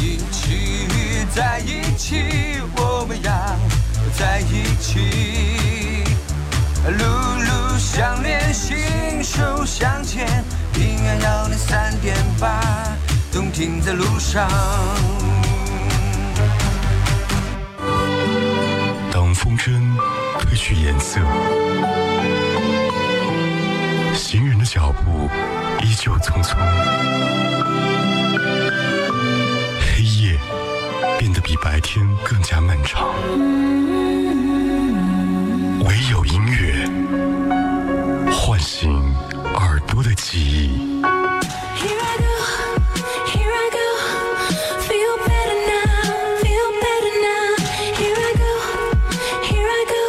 一起，在一起，我们要在一起。路路相连，心手相牵，平安幺零三点八，动听在路上。当风筝褪去颜色，行人的脚步依旧匆匆，比白天更加漫长。唯有音乐唤醒耳朵的记忆。Here I go, here I go. Feel better now, feel better now. Here I go, here I go.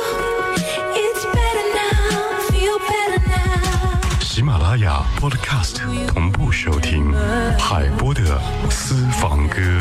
It's better now, feel better now. 喜马拉雅 Podcast 同步收听海波的私房歌。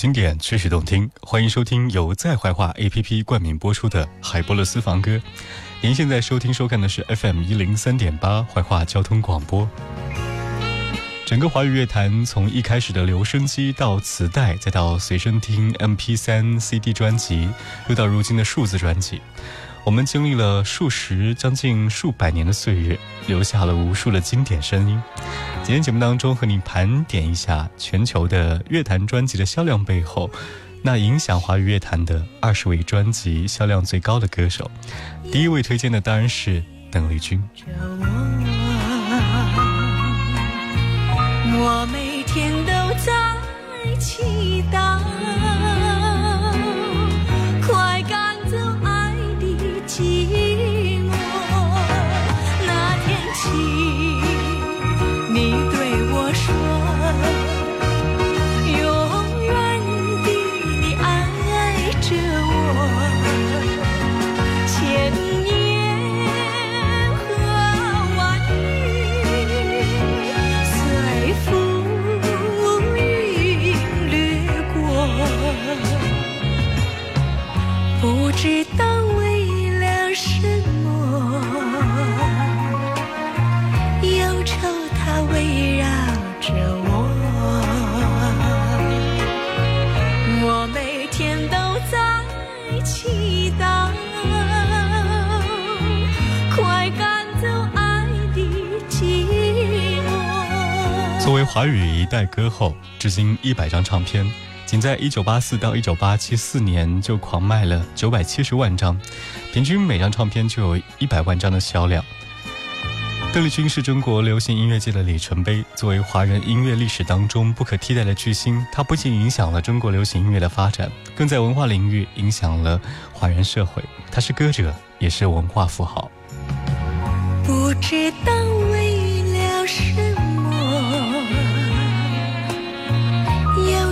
经典，曲曲动听，欢迎收听由在怀化 APP 冠名播出的海波勒私房歌。您现在收听收看的是 FM 一零三点八怀化交通广播。整个华语乐坛从一开始的留声机到磁带，再到随身听、M P 三、CD 专辑，又到如今的数字专辑，我们经历了数十、将近数百年的岁月，留下了无数的经典声音。今天节目当中和你盘点一下全球的乐坛专辑的销量背后，那影响华语乐坛的二十位专辑销量最高的歌手。第一位推荐的当然是邓丽君。我每天都在祈祷，华语一代歌后，至今一百张唱片，仅在一九八四到一九八七四年就狂卖了九百七十万张，平均每张唱片就有一百万张的销量。邓丽君是中国流行音乐界的里程碑，作为华人音乐历史当中不可替代的巨星，她不仅影响了中国流行音乐的发展，更在文化领域影响了华人社会。她是歌者，也是文化富豪。不知道为了什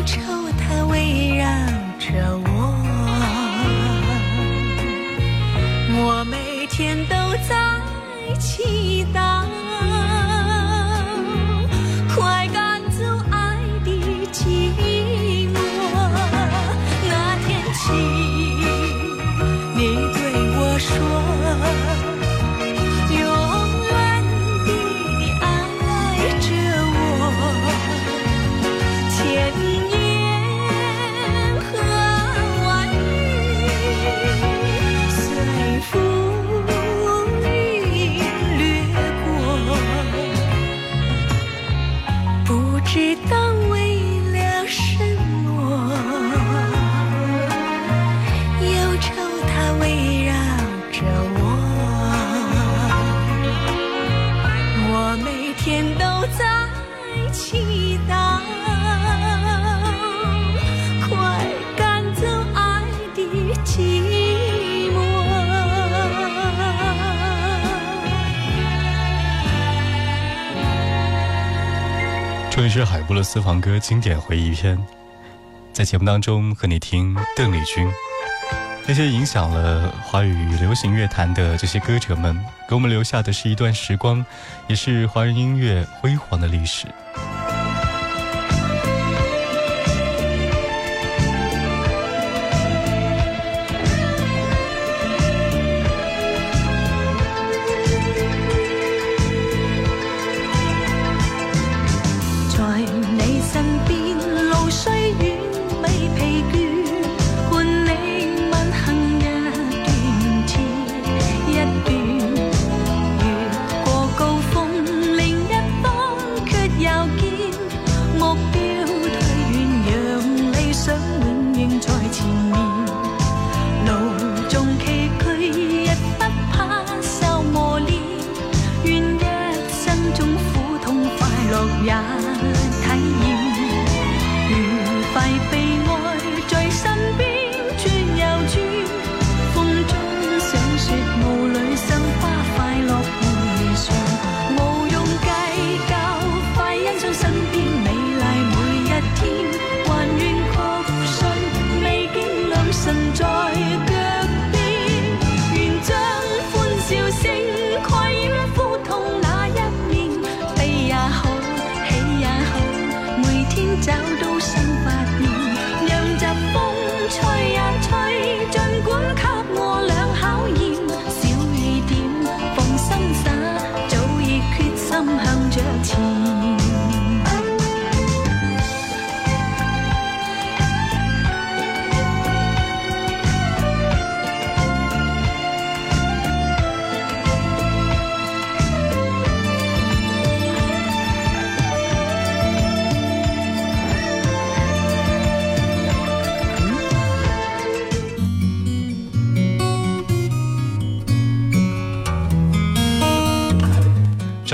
愁它围绕着我。我每天都在祈祷，是海波的私房歌经典回忆篇。在节目当中和你听邓丽君。那些影响了华语流行乐坛的这些歌者们，给我们留下的是一段时光，也是华人音乐辉煌的历史。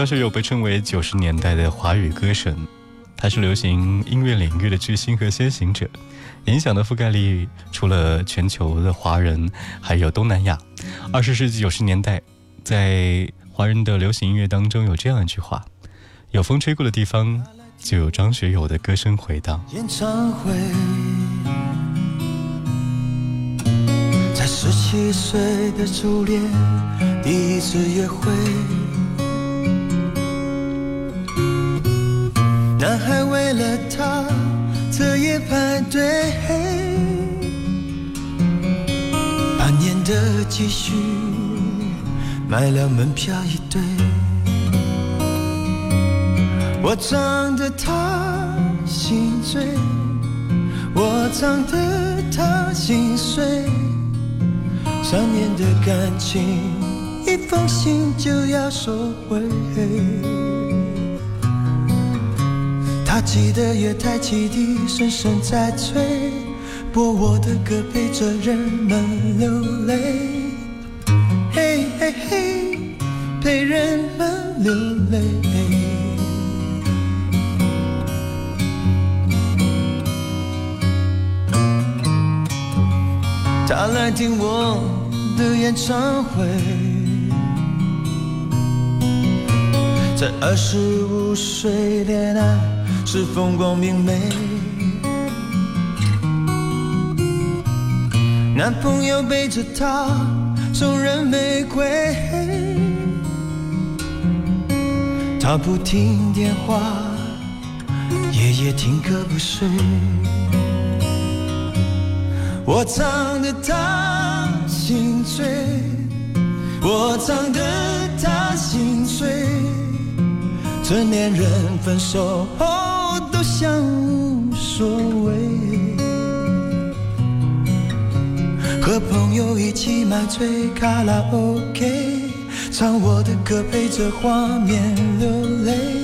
张学友被称为九十年代的华语歌神，他是流行音乐领域的巨星和先行者，影响的覆盖力除了全球的华人，还有东南亚。二十世纪九十年代，在华人的流行音乐当中有这样一句话：“有风吹过的地方，就有张学友的歌声回荡。”演唱会，在十七岁的初恋，第一次约会。男孩为了她彻夜排队，半年的积蓄买了门票一对。我唱得她心醉，我唱得她心碎。三年的感情，一封信就要收回。他记得月台汽笛声声在催，播我的歌陪着人们流泪，嘿嘿嘿，陪人们流泪。他来听我的演唱会，在二十五岁恋爱。是风光明媚，男朋友背着她送人玫瑰，她不听电话，夜夜听歌不睡。我唱得她心醉，我唱得她心碎，成年人分手后。都像无所谓，和朋友一起买醉卡拉 OK，唱我的歌陪着画面流泪，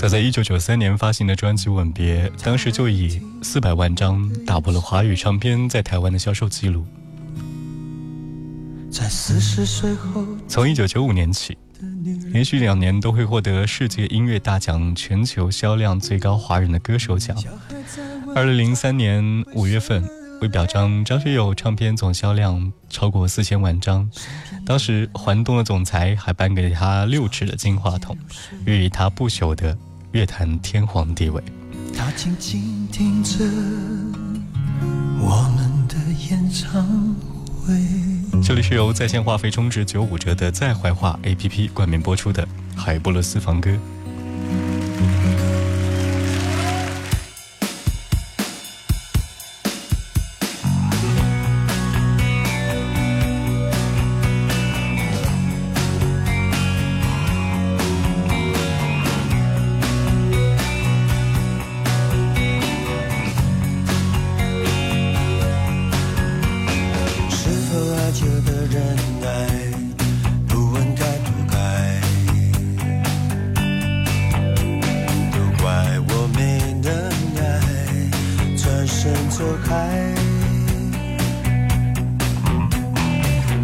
早在一九九三年发行的专辑《吻别》，当时就以四百万张打破了华语唱片在台湾的销售记录。在四十岁后，从一九九五年起。连续两年都会获得世界音乐大奖全球销量最高华人的歌手奖。二零零三年五月份，为表彰张学友唱片总销量超过四千万张，当时环东的总裁还颁给他六尺的金话筒，寓意他不朽的乐坛天皇地位。他静静听着我们的演唱会。这里是由在线话费充值九五折的在怀化 APP 冠名播出的海波罗私房歌。躲开，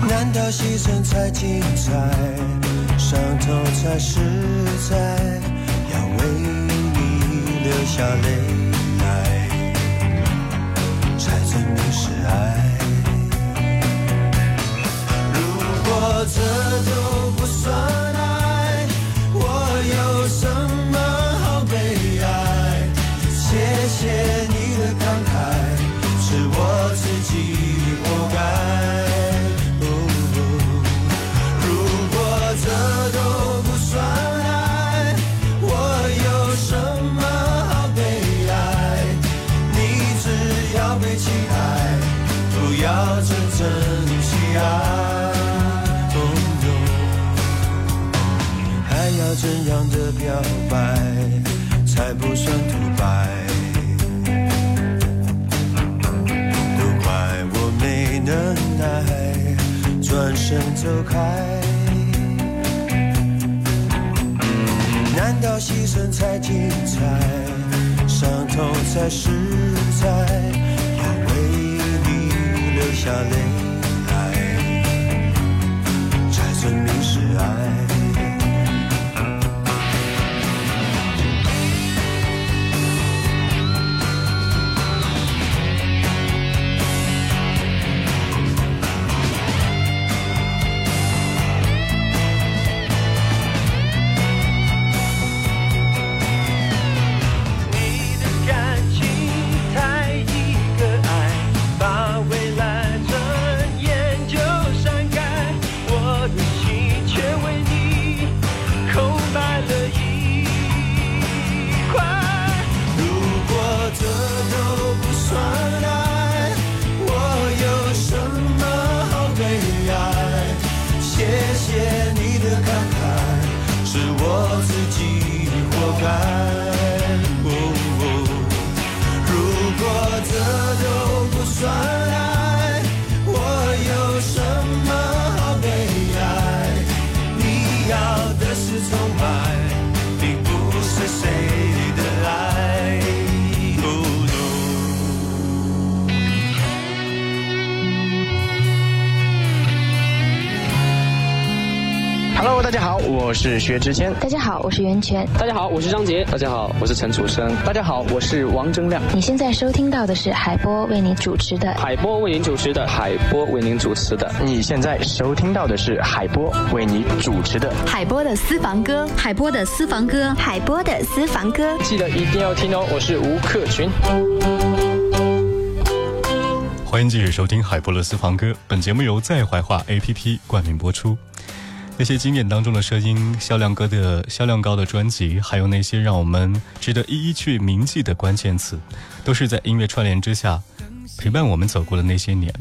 难道牺牲才精彩？伤痛才实在？要为你流下泪来，才证明是爱。如果这都不算爱，我有什么好悲哀？谢谢。真真心爱哦还要怎样的表白才不算独白都怪我没能耐转身走开难道牺牲才精彩伤痛才实在？下泪。我是薛之谦。大家好，我是袁泉。大家好，我是张杰。大家好，我是陈楚生。大家好，我是王铮亮。你现在收听到的是海波为你主持的海波为您主持的海波为您主持的。你现在收听到的是海波为你主持的海波的私房歌，海波的私房歌，海波的私房歌。记得一定要听哦，我是吴克群。欢迎继续收听海波的私房歌，本节目由在怀化 APP 冠名播出。那些经典当中的声音，销量高的销量高的专辑，还有那些让我们值得一一去铭记的关键词，都是在音乐串联之下陪伴我们走过的那些年。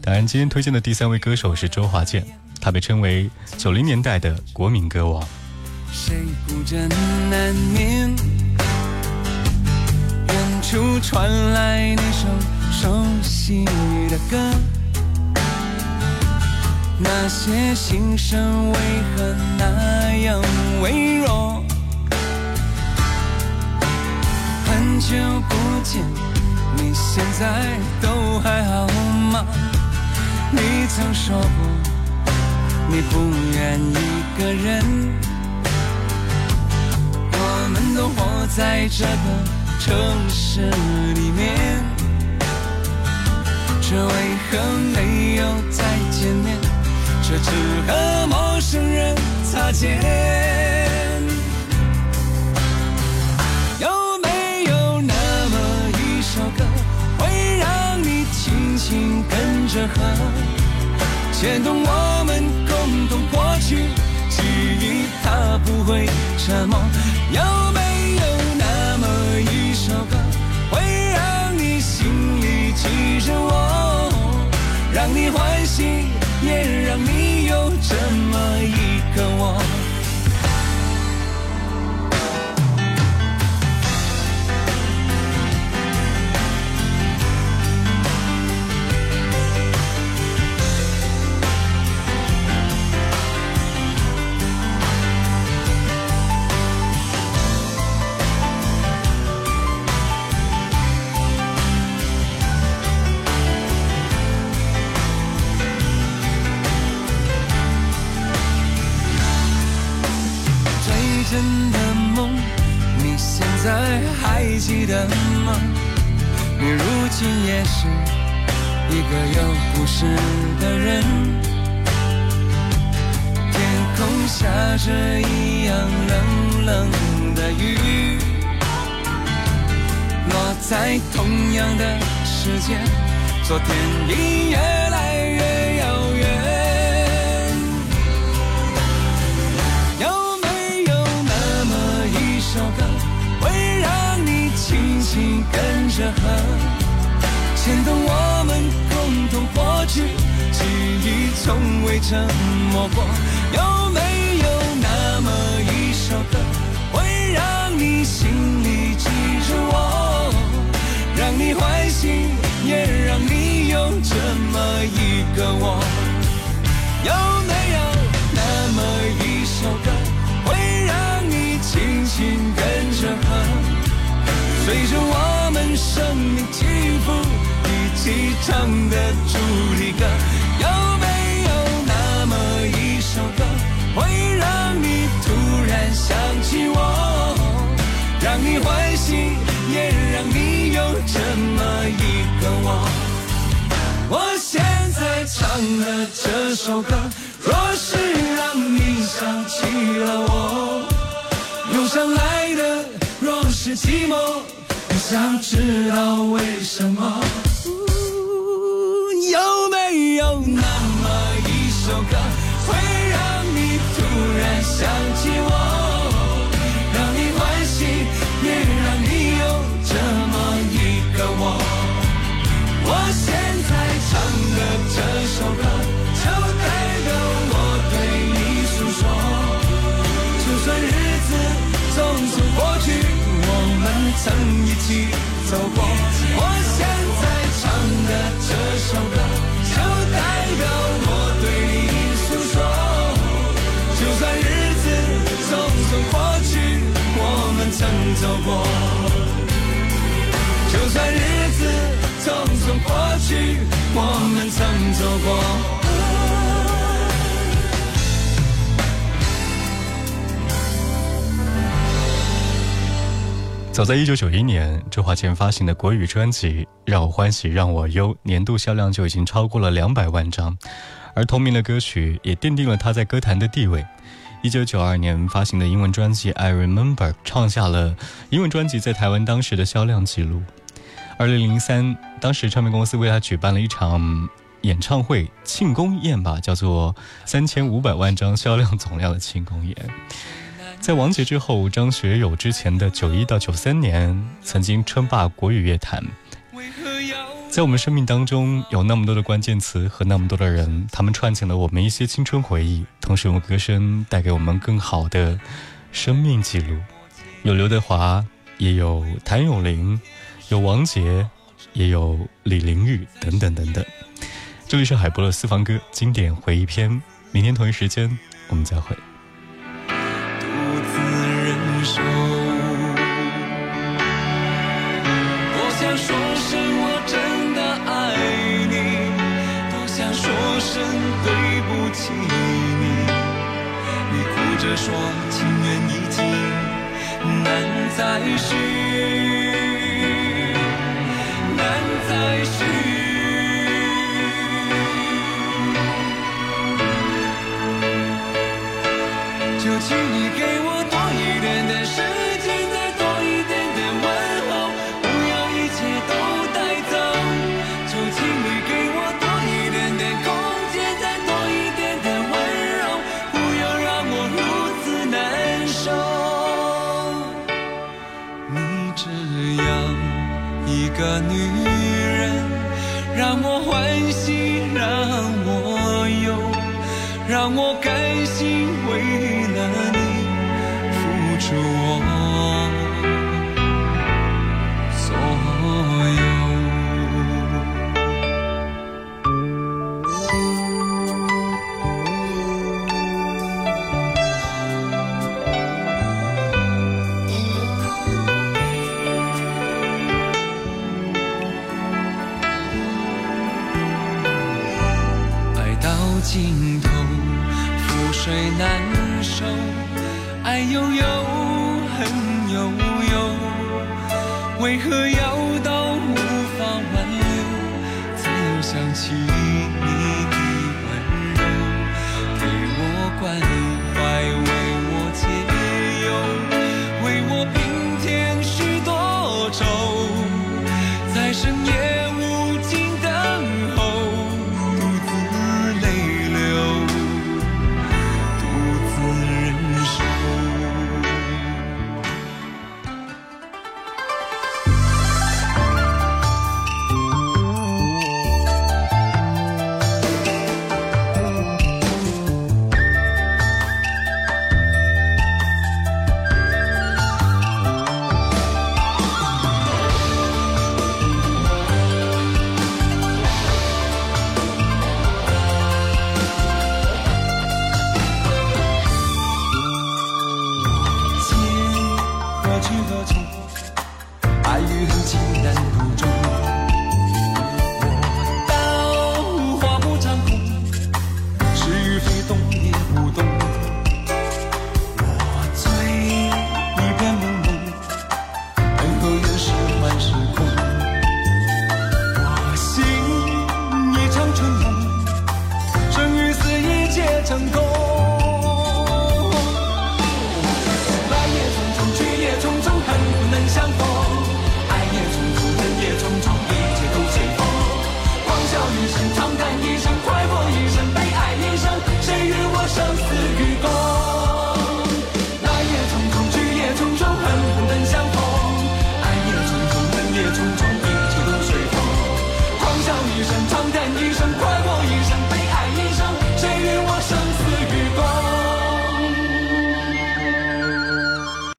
当然，今天推荐的第三位歌手是周华健，他被称为九零年代的国民歌王。谁不真难眠？远处传来那首熟悉的歌。那些心声为何那样微弱？很久不见，你现在都还好吗？你曾说过，你不愿一个人。我们都活在这个城市里面，这为何没有再见面？却只和陌生人擦肩，有没有那么一首歌，会让你轻轻跟着和，牵动我们共同过去记忆，它不会沉默。有没有那么一首歌，会让你心里记着我，让你欢喜？也让你有这么一个我。故事的人。天空下着一样冷冷的雨，落在同样的时间，昨天已越来越遥远。有没有那么一首歌，会让你轻轻跟着和，牵动我们共同过去，记忆从未沉默过。有没有那么一首歌，会让你心里记着我，让你欢喜，也让你有这么一个我？有没有那么一首歌，会让你轻轻跟着和？随着我们生命起伏起唱的主题歌，有没有那么一首歌，会让你突然想起我，让你欢喜，也让你有这么一个我？我现在唱的这首歌，若是让你想起了我，涌上来的若是寂寞。想知道为什么？有没有那么一首歌，日子匆匆过去，我们曾走过。早在一九九一年，周华健发行的国语专辑《让我欢喜让我忧》年度销量就已经超过了两百万张，而同名的歌曲也奠定了他在歌坛的地位。一九九二年发行的英文专辑《I Remember》创下了英文专辑在台湾当时的销量记录。二零零三，当时唱片公司为他举办了一场演唱会庆功宴吧，叫做三千五百万张销量总量的庆功宴。在王杰之后，张学友之前的九一到九三年，曾经称霸国语乐坛。在我们生命当中，有那么多的关键词和那么多的人，他们串起了我们一些青春回忆，同时用歌声带给我们更好的生命记录。有刘德华，也有谭咏麟，有王杰，也有李玲玉，等等等等。这里是海波的私房歌经典回忆篇，明天同一时间我们再会。说情缘已尽，难再续，就请你给我